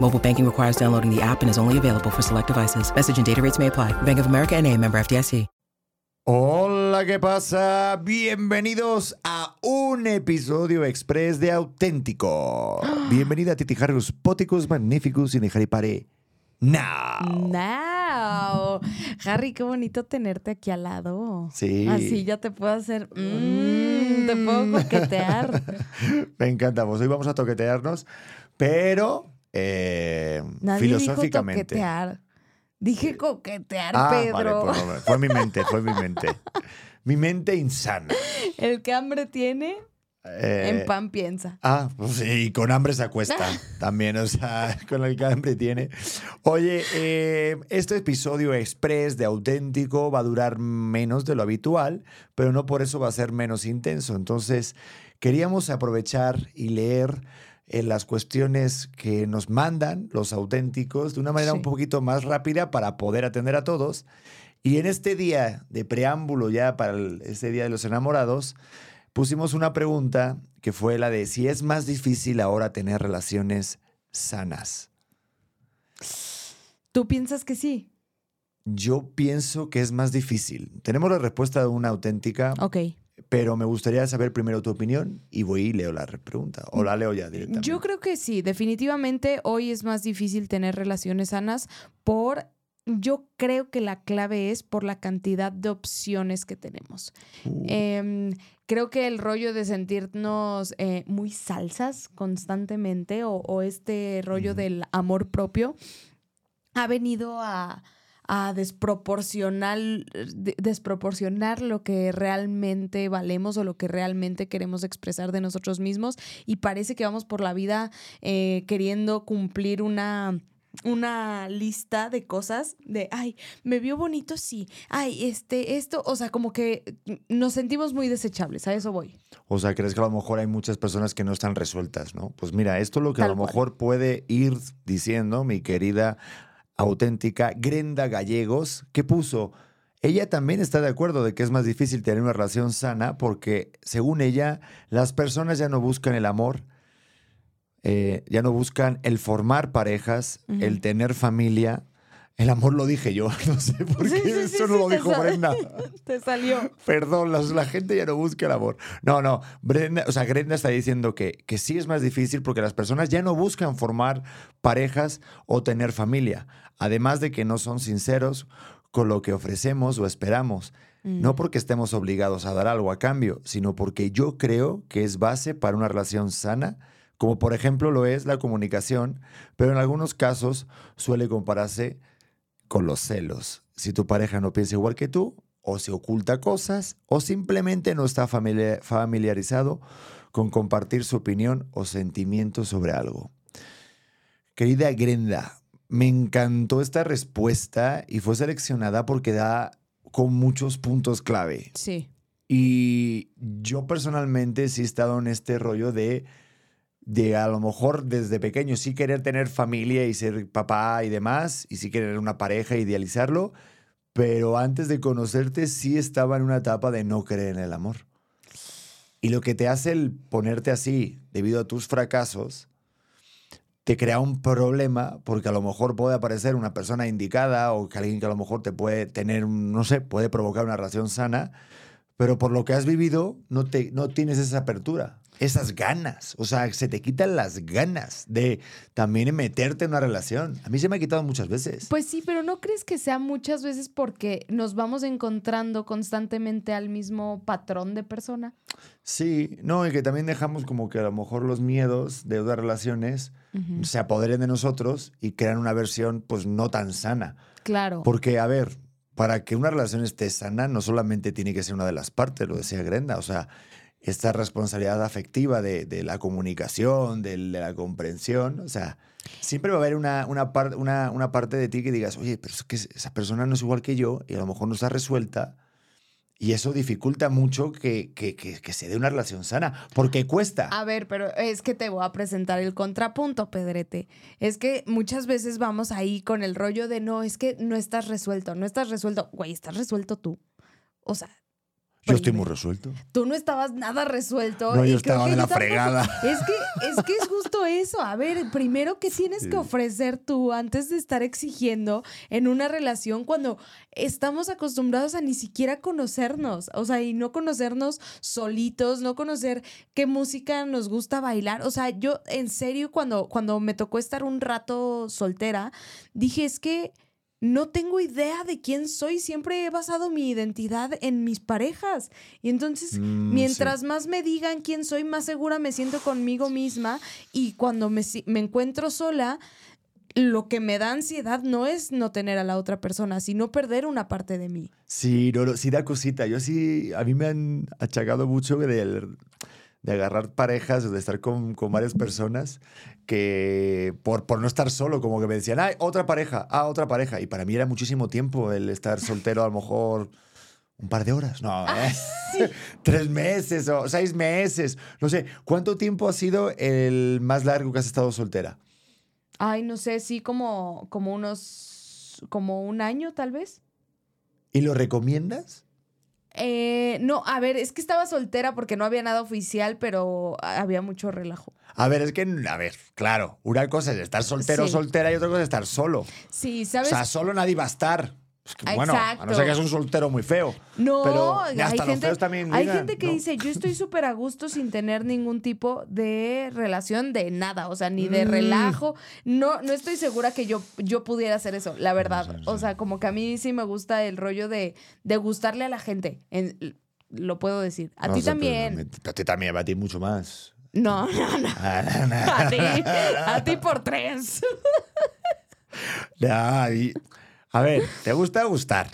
Mobile banking requires downloading the app and is only available for select devices. Message and data rates may apply. Bank of America and a member FDIC. Hola, ¿qué pasa? Bienvenidos a un episodio express de Auténtico. Bienvenida a Titi Harrius Poticus Magnificus y Harry Pare. Now. Now. Harry, qué bonito tenerte aquí al lado. Sí. Así ya te puedo hacer. mm, te puedo coquetear. Me encanta. Pues hoy vamos a toquetearnos, pero eh, Nadie dijo filosóficamente. toquetear. Dije coquetear, Ah, Pedro. vale, pues, fue mi mente, fue mi mente. Mi mente insana. El que hambre tiene, Eh, en pan piensa. Ah, pues sí, y con hambre se acuesta también, o sea, con el que hambre tiene. Oye, eh, este episodio express de auténtico va a durar menos de lo habitual, pero no por eso va a ser menos intenso. Entonces, queríamos aprovechar y leer eh, las cuestiones que nos mandan los auténticos de una manera Sí. un poquito más rápida para poder atender a todos. Y en este día de preámbulo ya para el- este Día de los Enamorados, pusimos una pregunta que fue la de si es más difícil ahora tener relaciones sanas. ¿Tú piensas que sí? Yo pienso que es más difícil. Tenemos la respuesta de una auténtica, Ok. Pero me gustaría saber primero tu opinión y voy y leo la re- pregunta. O la leo ya directamente. Yo creo que sí, definitivamente hoy es más difícil tener relaciones sanas por, yo creo que la clave es por la cantidad de opciones que tenemos. Uh, Em, creo que el rollo de sentirnos eh, muy salsas constantemente o, o este rollo del amor propio ha venido a, a desproporcionar, de- desproporcionar lo que realmente valemos o lo que realmente queremos expresar de nosotros mismos y parece que vamos por la vida eh, queriendo cumplir una una lista de cosas de, ay, me vio bonito, sí, ay, este, esto, o sea, como que nos sentimos muy desechables, a eso voy. O sea, ¿crees que a lo mejor hay muchas personas que no están resueltas, no? Pues mira, esto es lo que a lo cual. mejor puede ir diciendo mi querida auténtica Grenda Gallegos, que puso, ella también está de acuerdo de que es más difícil tener una relación sana porque, según ella, las personas ya no buscan el amor, eh, ya no buscan el formar parejas, el tener familia. El amor lo dije yo, no sé por Sí, qué, sí, sí, eso no lo dijo Brenda. Te salió. Perdón, la, la gente ya no busca el amor. No, no. Brenda, o sea, Brenda está diciendo que, que sí es más difícil porque las personas ya no buscan formar parejas o tener familia. Además de que no son sinceros con lo que ofrecemos o esperamos. Mm. No porque estemos obligados a dar algo a cambio, sino porque yo creo que es base para una relación sana, como por ejemplo lo es la comunicación, pero en algunos casos suele compararse con los celos. Si tu pareja no piensa igual que tú, o se oculta cosas, o simplemente no está familia- familiarizado con compartir su opinión o sentimientos sobre algo. Querida Grenda, me encantó esta respuesta y fue seleccionada porque da con muchos puntos clave. Sí. Y yo personalmente sí he estado en este rollo de, de a lo mejor desde pequeño sí querer tener familia y ser papá y demás, y sí querer una pareja, idealizarlo, pero antes de conocerte sí estaba en una etapa de no creer en el amor. Y lo que te hace el ponerte así debido a tus fracasos, te crea un problema porque a lo mejor puede aparecer una persona indicada o que alguien que a lo mejor te puede tener, no sé, puede provocar una relación sana, pero por lo que has vivido no, te, no tienes esa apertura. Esas ganas. O sea, se te quitan las ganas de también meterte en una relación. A mí se me ha quitado muchas veces. Pues sí, pero ¿no crees que sea muchas veces porque nos vamos encontrando constantemente al mismo patrón de persona? Sí, no, y que también dejamos como que a lo mejor los miedos de otras relaciones se apoderen de nosotros y crean una versión pues no tan sana. Claro. Porque, a ver, para que una relación esté sana, no solamente tiene que ser una de las partes, lo decía Grenda, o sea, esta responsabilidad afectiva de, de la comunicación, de, la comprensión, o sea, siempre va a haber una, una, par, una, una parte de ti que digas, oye, pero es que esa persona no es igual que yo y a lo mejor no está resuelta. Y eso dificulta mucho que, que, que, que, se dé una relación sana, porque cuesta. A ver, pero es que te voy a presentar el contrapunto, Pedrete. Es que muchas veces vamos ahí con el rollo de no, es que no estás resuelto, no estás resuelto. Güey, estás resuelto tú. O sea, yo estoy muy resuelto. Tú no estabas nada resuelto. No, yo estaba de la fregada. Es que, es que es justo eso. A ver, primero, ¿qué tienes sí. que ofrecer tú antes de estar exigiendo en una relación cuando estamos acostumbrados a ni siquiera conocernos? O sea, y no conocernos solitos, no conocer qué música nos gusta bailar. O sea, yo en serio, cuando, cuando me tocó estar un rato soltera, dije, es que no tengo idea de quién soy. Siempre he basado mi identidad en mis parejas. Y entonces, mm, mientras sí. más me digan quién soy, más segura me siento conmigo misma. Y cuando me, me, encuentro sola, lo que me da ansiedad no es no tener a la otra persona, sino perder una parte de mí. Sí, no, no, sí da cosita. Yo sí, a mí me han achacado mucho del de agarrar parejas, de estar con, con, varias personas, que por, por no estar solo, como que me decían, ¡ay, otra pareja! ¡ah, otra pareja! Y para mí era muchísimo tiempo el estar soltero, a lo mejor un par de horas, no, ¿eh? sí. tres meses o seis meses, no sé. ¿Cuánto tiempo ha sido el más largo que has estado soltera? Ay, no sé, sí, como, como unos, como un año tal vez. ¿Y lo recomiendas? Eh, no, a ver, es que estaba soltera porque no había nada oficial, pero había mucho relajo. A ver, es que, a ver, claro, una cosa es estar soltero o sí. soltera y otra cosa es estar solo. Sí, ¿sabes? O sea, solo nadie va a estar. Es que, bueno, a no ser que es un soltero muy feo. No, pero hay, hasta gente, los también hay gente que ¿no? dice, yo estoy súper a gusto sin tener ningún tipo de relación de nada, o sea, ni de Mm. relajo. No, no estoy segura que yo, yo pudiera hacer eso, la verdad. Sí, sí, sí. O sea, como que a mí sí me gusta el rollo de, de gustarle a la gente. En- lo puedo decir. A No ti también. A ti también, a ti mucho más. No, no, no. Ah, no, no. A ti, a ti por tres. Ya, y- a ver, te gusta gustar.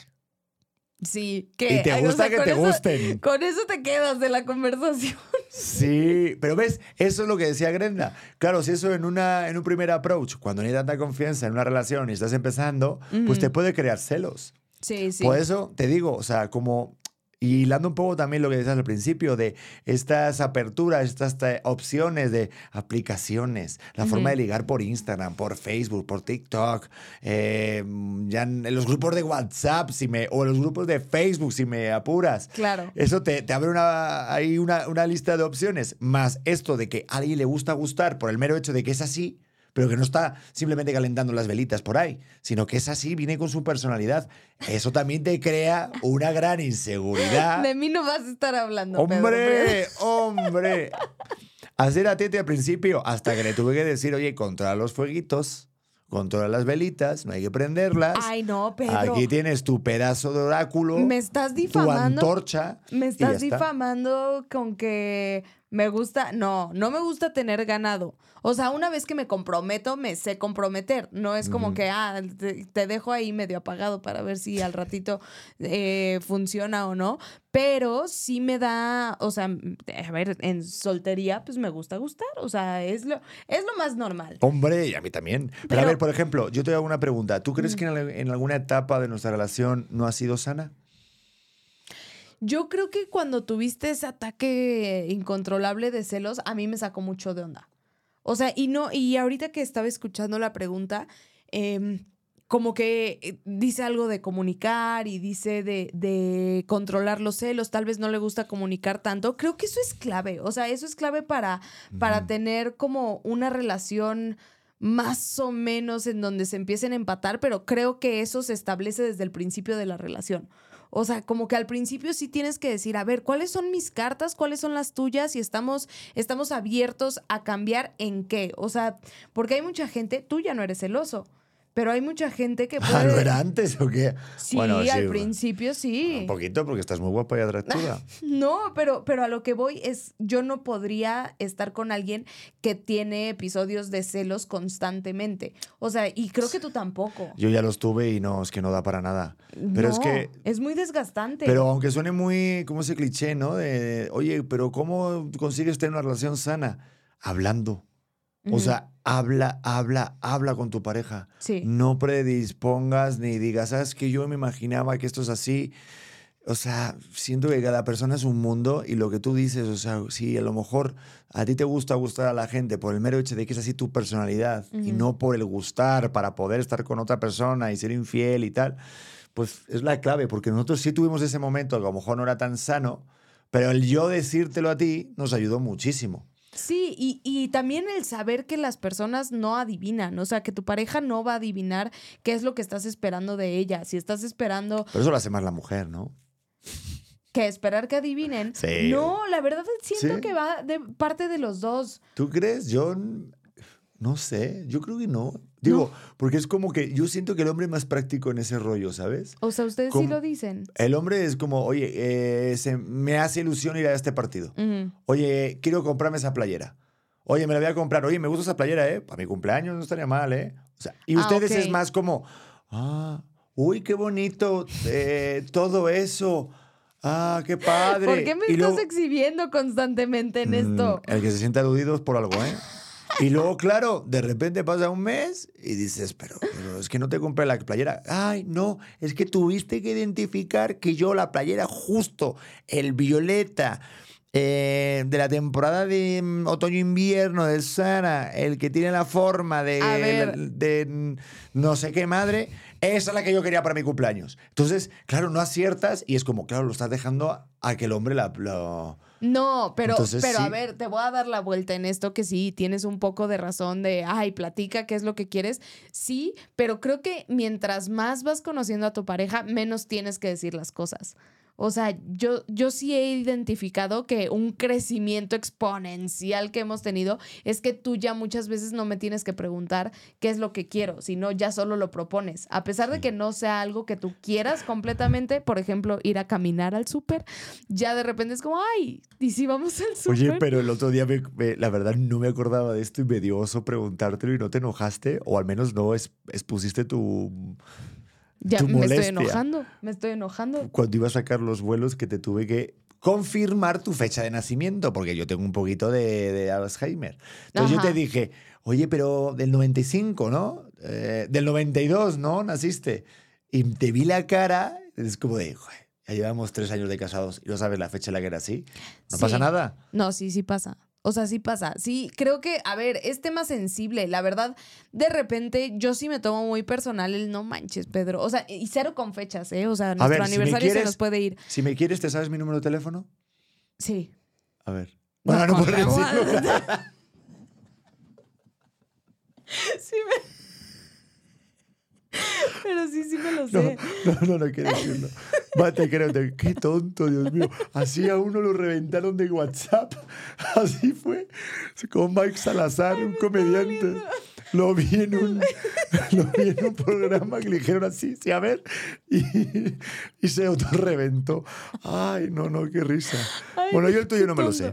Sí, que Y te o gusta sea, que te eso- gusten. Con eso te quedas de la conversación. Sí, pero ves, eso es lo que decía Grenda. Claro, si eso en, una, en un primer approach, cuando no hay tanta confianza en una relación y estás empezando, pues te puede crear celos. Sí, sí. Por eso te digo, o sea, como y hilando un poco también lo que decías al principio de estas aperturas, estas opciones de aplicaciones, la forma de ligar por Instagram, por Facebook, por TikTok, eh, ya en los grupos de WhatsApp si me, o los grupos de Facebook si me apuras. Claro. Eso te, te abre una, ahí una, una lista de opciones, más esto de que a alguien le gusta gustar por el mero hecho de que es así, pero que no está simplemente calentando las velitas por ahí, sino que es así, viene con su personalidad. Eso también te crea una gran inseguridad. De mí no vas a estar hablando. Pedro, ¡Hombre! ¡Hombre! Hacer a Tete al principio, hasta que le tuve que decir, oye, controla los fueguitos, controla las velitas, no hay que prenderlas. Ay, no, Pedro. Aquí tienes tu pedazo de oráculo, Me estás tu difamando. antorcha. Me estás difamando con que me gusta. No, no me gusta tener ganado. O sea, una vez que me comprometo, me sé comprometer. No es como que, ah, te, te dejo ahí medio apagado para ver si al ratito eh, funciona o no. Pero sí me da, o sea, a ver, en soltería, pues me gusta gustar. O sea, es lo, es lo más normal. Hombre, y a mí también. Pero, Pero- a ver, por ejemplo, yo te hago una pregunta. ¿Tú crees que en, en alguna etapa de nuestra relación no ha sido sana? Yo creo que cuando tuviste ese ataque incontrolable de celos, a mí me sacó mucho de onda. O sea, y no, y ahorita que estaba escuchando la pregunta, em, como que eh, dice algo de comunicar y dice de, de controlar los celos, tal vez no le gusta comunicar tanto. Creo que eso es clave. O sea, eso es clave para, para tener como una relación más o menos en donde se empiecen a empatar, pero creo que eso se establece desde el principio de la relación. O sea, como que al principio sí tienes que decir, a ver, ¿cuáles son mis cartas? ¿Cuáles son las tuyas? Y estamos, estamos abiertos a cambiar en qué. O sea, porque hay mucha gente, tú ya no eres celoso. Pero hay mucha gente que puede. Ah, ¿no era antes o qué? Sí, Bueno, al sí, principio sí. Un poquito porque estás muy guapa y atractiva. No, pero, pero a lo que voy es, yo no podría estar con alguien que tiene episodios de celos constantemente. O sea, y creo que tú tampoco. Yo ya los tuve y no, es que no da para nada. Pero es que Es muy desgastante. Pero aunque suene muy, como ese cliché, ¿no? De, oye, pero ¿cómo consigues tener una relación sana? Hablando. O sea, habla, habla, habla con tu pareja. Sí. No predispongas ni digas, sabes que yo me imaginaba que esto es así. O sea, siento que cada persona es un mundo y lo que tú dices, o sea, si a lo mejor a ti te gusta gustar a la gente por el mero hecho de que es así tu personalidad y Ujú. no por el gustar para poder estar con otra persona y ser infiel y tal, pues es la clave, porque nosotros sí tuvimos ese momento que a lo mejor no era tan sano, pero el yo decírtelo a ti nos ayudó muchísimo. Sí, y, y también el saber que las personas no adivinan, o sea, que tu pareja no va a adivinar qué es lo que estás esperando de ella. Si estás esperando Pero eso lo hace más la mujer, ¿no? que esperar que adivinen, Sí. no, la verdad siento Sí. que va de parte de los dos. ¿Tú crees? Yo no sé, yo creo que no. Digo, porque es como que yo siento que el hombre es más práctico en ese rollo, ¿sabes? O sea, ustedes sí lo dicen. El hombre es como, oye, eh, se, me hace ilusión ir a este partido. Oye, quiero comprarme esa playera. Oye, me la voy a comprar. Oye, me gusta esa playera, ¿eh? Para mi cumpleaños no estaría mal, ¿eh? O sea, y Ah, ustedes es más como, ah, uy, qué bonito, eh, todo eso. Ah, qué padre. ¿Por qué me Y estás luego- exhibiendo constantemente en Mm, esto? El que se siente aludido es por algo, ¿eh? Y luego, claro, de repente pasa un mes y dices, pero, pero es que no te compré la playera. Ay, no, es que tuviste que identificar que yo la playera justo, el violeta eh, de la temporada de mm, otoño-invierno de Sara, el que tiene la forma de, de mm, no sé qué madre, esa es la que yo quería para mi cumpleaños. Entonces, claro, no aciertas y es como, claro, lo estás dejando a, a que el hombre la, lo... No, pero, Entonces, pero a ver, te voy a dar la vuelta en esto que sí, tienes un poco de razón de, ay, platica qué es lo que quieres. Sí, pero creo que mientras más vas conociendo a tu pareja, menos tienes que decir las cosas. O sea, yo, yo sí he identificado que un crecimiento exponencial que hemos tenido es que tú ya muchas veces no me tienes que preguntar qué es lo que quiero, sino ya solo lo propones. A pesar de que no sea algo que tú quieras completamente, por ejemplo, ir a caminar al súper, ya de repente es como, ay, ¿y si vamos al súper? Oye, pero el otro día, me- me- la verdad, no me acordaba de esto y me dio oso preguntártelo y no te enojaste, o al menos no es- expusiste tu. Ya tu me estoy molestia. enojando, me estoy enojando. Cuando iba a sacar los vuelos, que te tuve que confirmar tu fecha de nacimiento, porque yo tengo un poquito de, de Alzheimer. Entonces yo Ajá. te dije, oye, pero del 95, ¿no? Eh, del 92, ¿no? Naciste. Y te vi la cara, es como de, "Joder, ya llevamos tres años de casados y no sabes la fecha en la que era así. No Sí. pasa nada. No, sí, sí pasa. O sea, sí pasa. Sí, creo que, a ver, es tema sensible. La verdad, de repente, yo sí me tomo muy personal el no manches, Pedro. O sea, y cero con fechas, ¿eh? O sea, nuestro ver, si aniversario se nos puede ir. Si me quieres, ¿te sabes mi número de teléfono? Sí. A ver. No, Bueno, no, con puedo decirlo. Sí me... Pero sí, sí me lo No, sé. no, no, no quiero decirlo. Va, te creo, qué tonto, Dios mío. Así a uno lo reventaron de WhatsApp. Así fue. Con Mike Salazar, un comediante. Lo vi, en un, lo vi en un programa que le dijeron así, sí, a ver. Y, y se autorreventó. Ay, no, no, qué risa. Ay, bueno, yo el tuyo no me lo sé.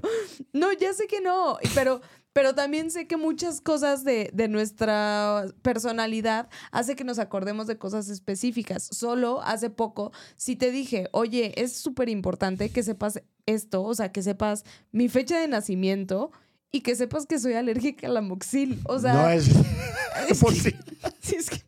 No, ya sé que no, pero, pero también sé que muchas cosas de, de nuestra personalidad hace que nos acordemos de cosas específicas. Solo hace poco, si te dije, oye, es súper importante que sepas esto, o sea, que sepas mi fecha de nacimiento y que sepas que soy alérgica al amoxil. O sea, no es, es por que- es que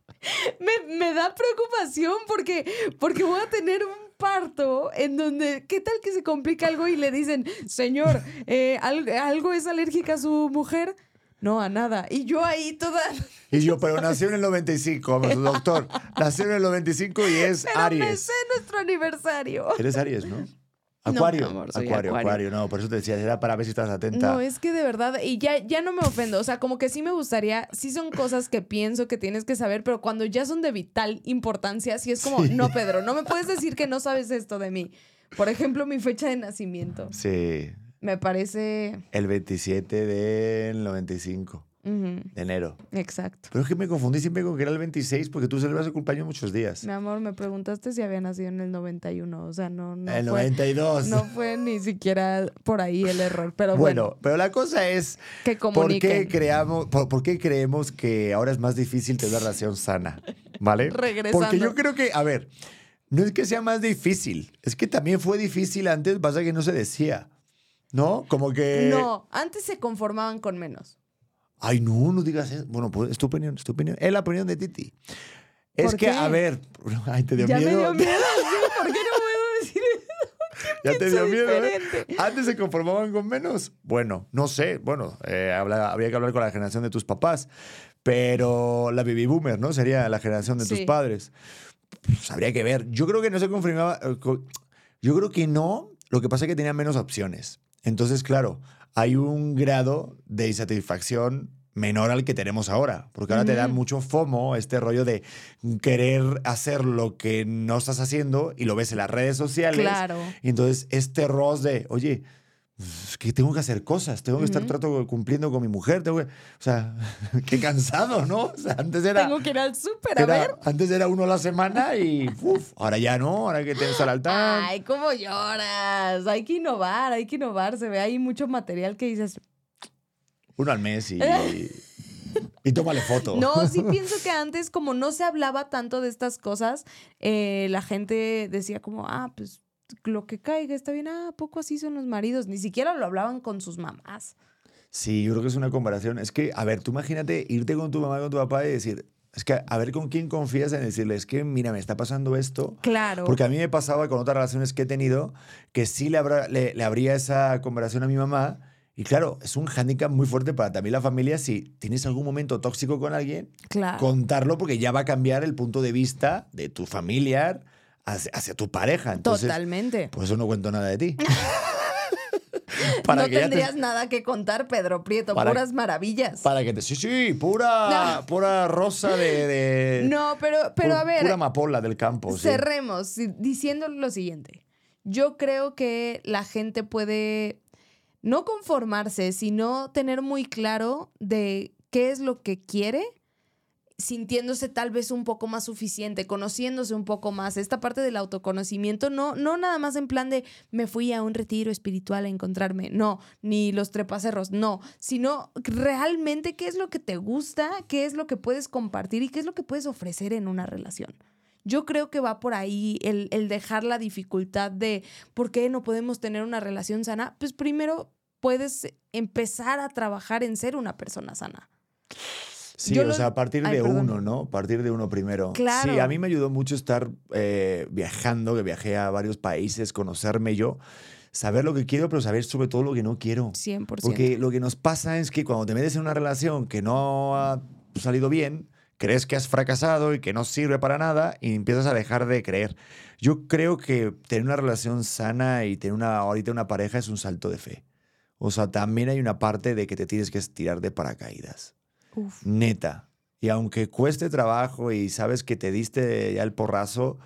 me, me da preocupación porque, porque voy a tener un parto en donde, ¿qué tal que se complica algo y le dicen, señor, eh, ¿al- ¿algo es alérgica a su mujer? No, a nada. Y yo ahí toda... Y yo, pero nació en el 95, vamos, doctor. Nació en el 95 y es Pero me Aries. sé nuestro aniversario. Eres Aries, ¿no? Acuario, amor, acuario, acuario. acuario, no, por eso te decía, era para ver si estás atenta. No, es que de verdad, y ya, ya no me ofendo, o sea, como que sí me gustaría, sí son cosas que pienso que tienes que saber, pero cuando ya son de vital importancia, sí es como, no, Pedro, no me puedes decir que no sabes esto de mí. Por ejemplo, mi fecha de nacimiento. Sí, Me parece... el 27 del 95 de enero. exacto. Pero es que me confundí siempre con que era el 26 porque tú celebras el cumpleaños muchos días. Mi amor, me preguntaste si había nacido en el 91, o sea, no, no el fue... 92. No fue ni siquiera por ahí el error, pero bueno, bueno, pero la cosa es, que ¿por qué, creamos, por, por qué creemos que ahora es más difícil tener una relación sana? ¿Vale? Regresando. Porque yo creo que, a ver, no es que sea más difícil, es que también fue difícil antes, pasa que no se decía. ¿No? Como que... No, antes se conformaban con menos. Ay, no, no digas eso. Bueno, pues es tu opinión, es tu opinión. Es la opinión de Titi. Es ¿Por que, qué? a ver, ay, te dio ya miedo. me dio miedo, sí, ¿por qué no puedo decir eso? Ya te dio miedo. ¿eh? Antes se conformaban con menos. Bueno, no sé. Bueno, eh, habla- habría que hablar con la generación de tus papás. Pero la baby boomer, ¿no? Sería la generación de tus Sí. padres. Pues habría que ver. Yo creo que no se confirmaba. eh, Yo creo que no. Lo que pasa es que tenían menos opciones. Entonces, claro, hay un grado de insatisfacción menor al que tenemos ahora. Porque ahora te da mucho FOMO, este rollo de querer hacer lo que no estás haciendo y lo ves en las redes sociales. Claro. Y entonces este ros de, oye, es que tengo que hacer cosas, tengo que estar Ujú. trato cumpliendo con mi mujer, tengo que, o sea, qué cansado, ¿no? O sea, antes era, Tengo que ir al súper a ver. antes era uno a la semana y uf, ahora ya no, ahora que tienes al altar. Ay, cómo lloras. Hay que innovar, hay que innovar. Se ve ahí mucho material que dices. Uno al mes y, y tómale foto. No, sí pienso que antes, como no se hablaba tanto de estas cosas, eh, la gente decía como, ah, pues lo que caiga está bien. Ah, ¿a poco así son los maridos. Ni siquiera lo hablaban con sus mamás. Sí, yo creo que es una comparación. Es que, a ver, tú imagínate irte con tu mamá, con tu papá y decir, es que a ver con quién confías en decirle, es que mira, me está pasando esto. Claro. Porque a mí me pasaba con otras relaciones que he tenido que sí le, habrá- le, le abría esa conversación a mi mamá. Y claro, es un hándicap muy fuerte para también la familia si tienes algún momento tóxico con alguien, claro. contarlo porque ya va a cambiar el punto de vista de tu familiar hacia, hacia tu pareja. Entonces, Totalmente. Por eso no cuento nada de ti. para no que ya te- tendrías nada que contar, Pedro Prieto. Para- puras maravillas. Para que te... Sí, sí, pura, No. pura rosa de... de- No, pero, pero a ver. Pura amapola del campo. sí. Cerremos si- diciendo lo siguiente. Yo creo que la gente puede no conformarse, sino tener muy claro de qué es lo que quiere, sintiéndose tal vez un poco más suficiente, conociéndose un poco más. Esta parte del autoconocimiento, no, no nada más en plan de me fui a un retiro espiritual a encontrarme, no, ni los trepacerros, no, sino realmente qué es lo que te gusta, qué es lo que puedes compartir y qué es lo que puedes ofrecer en una relación. Yo creo que va por ahí el, el dejar la dificultad de por qué no podemos tener una relación sana. Pues primero puedes empezar a trabajar en ser una persona sana. Sí, Yo o lo- sea, a partir Ay, de perdón. uno, ¿no? A partir de uno primero. Claro. Sí, a mí me ayudó mucho estar eh, viajando, que viajé a varios países, conocerme yo, saber lo que quiero, pero saber sobre todo lo que no quiero. 100%. Porque lo que nos pasa es que cuando te metes en una relación que no ha salido bien, crees que has fracasado y que no sirve para nada y empiezas a dejar de creer. Yo creo que tener una relación sana y tener una, ahorita una pareja es un salto de fe. O sea, también hay una parte de que te tienes que estirar de paracaídas. Uf. Neta. Y aunque cueste trabajo y sabes que te diste ya el porrazo,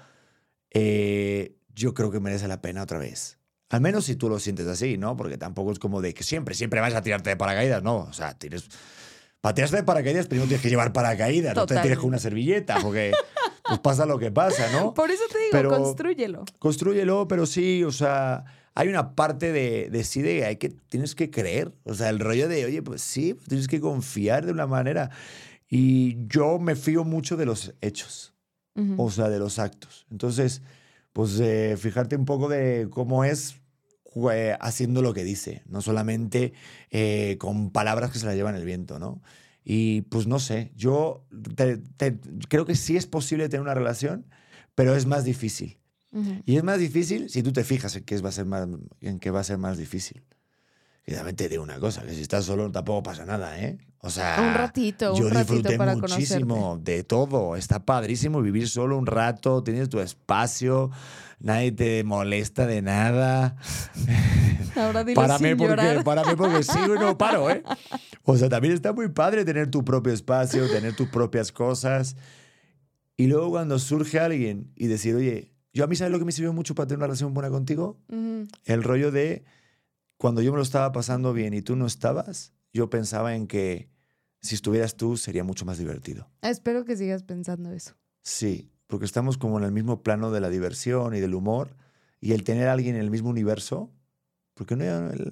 eh, yo creo que merece la pena otra vez. Al menos si tú lo sientes así, ¿no? Porque tampoco es como de que siempre, siempre vas a tirarte de paracaídas, ¿no? O sea, tienes... Para tirarte de paracaídas primero tienes que llevar paracaídas, no te tires con una servilleta, porque pues pasa lo que pasa, ¿no? Por eso te digo, Pero- construyelo. Construyelo, pero sí, o sea, hay una parte de, de sí de hay que, tienes que creer. O sea, el rollo de, oye, pues sí, pues tienes que confiar de una manera. Y yo me fío mucho de los hechos, Ujú. o sea, de los actos. Entonces, pues eh, fijarte un poco de cómo es eh, haciendo lo que dice, no solamente eh, con palabras que se las llevan el viento, ¿no? Y pues no sé, yo te- te- creo que sí es posible tener una relación, pero es más difícil. Ujú. Y es más difícil si tú te fijas en qué va a ser más, en qué va a ser más difícil. Y también te digo una cosa, que si estás solo tampoco pasa nada, ¿eh? O sea, Un ratito, un yo ratito disfruté para muchísimo de todo. Está padrísimo vivir solo un rato, tienes tu espacio, nadie te molesta de nada. Ahora dilo Párame sin porque, llorar. párame porque sigo y no paro, ¿eh? O sea, también está muy padre tener tu propio espacio, tener tus propias cosas. Y luego cuando surge alguien y decir, oye, yo a mí, ¿sabes lo que me sirvió mucho para tener una relación buena contigo? El rollo de cuando yo me lo estaba pasando bien y tú no estabas, yo pensaba en que si estuvieras tú sería mucho más divertido. Espero que sigas pensando eso. Sí, porque estamos como en el mismo plano de la diversión y del humor y el tener a alguien en el mismo universo, porque no,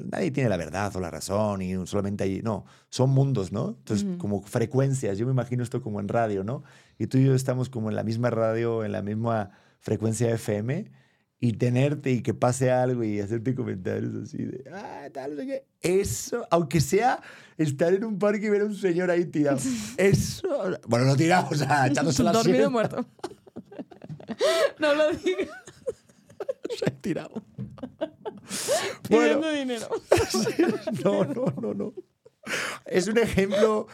nadie tiene la verdad o la razón y solamente ahí, no, son mundos, ¿no? Entonces, como frecuencias, yo me imagino esto como en radio, ¿no? Y tú y yo estamos como en la misma radio, en la misma frecuencia FM y tenerte y que pase algo y hacerte comentarios así de, ah, tal, no qué. Eso, aunque sea estar en un parque y ver a un señor ahí tirado. Eso, bueno, no tirado, o sea, echándose la Dormido siesta. muerto. no lo digas. tirado. Pidiendo dinero. no, no, no, no. Es un ejemplo.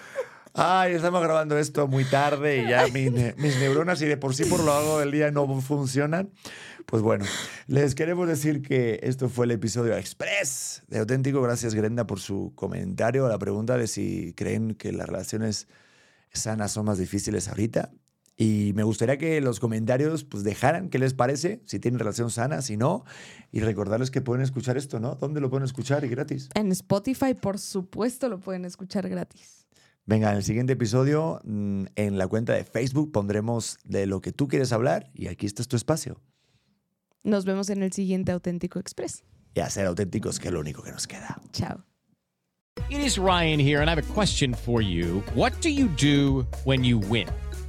Ay, estamos grabando esto muy tarde y ya mi ne- mis neuronas, y de por sí por lo hago del día, no funcionan. Pues bueno, les queremos decir que esto fue el episodio Express de Auténtico. Gracias, Grenda, por su comentario. La pregunta de si creen que las relaciones sanas son más difíciles ahorita. Y me gustaría que los comentarios pues dejaran qué les parece, si tienen relación sana, si no. Y recordarles que pueden escuchar esto, ¿no? ¿Dónde lo pueden escuchar y gratis? En Spotify, por supuesto, lo pueden escuchar gratis. Venga, en el siguiente episodio, mm, en la cuenta de Facebook pondremos de lo que tú quieres hablar y aquí está tu espacio. Nos vemos en el siguiente Auténtico Express. Y a ser auténticos, que es lo único que nos queda. Chao. It is Ryan here, and I have a question for you. What do you do when you win?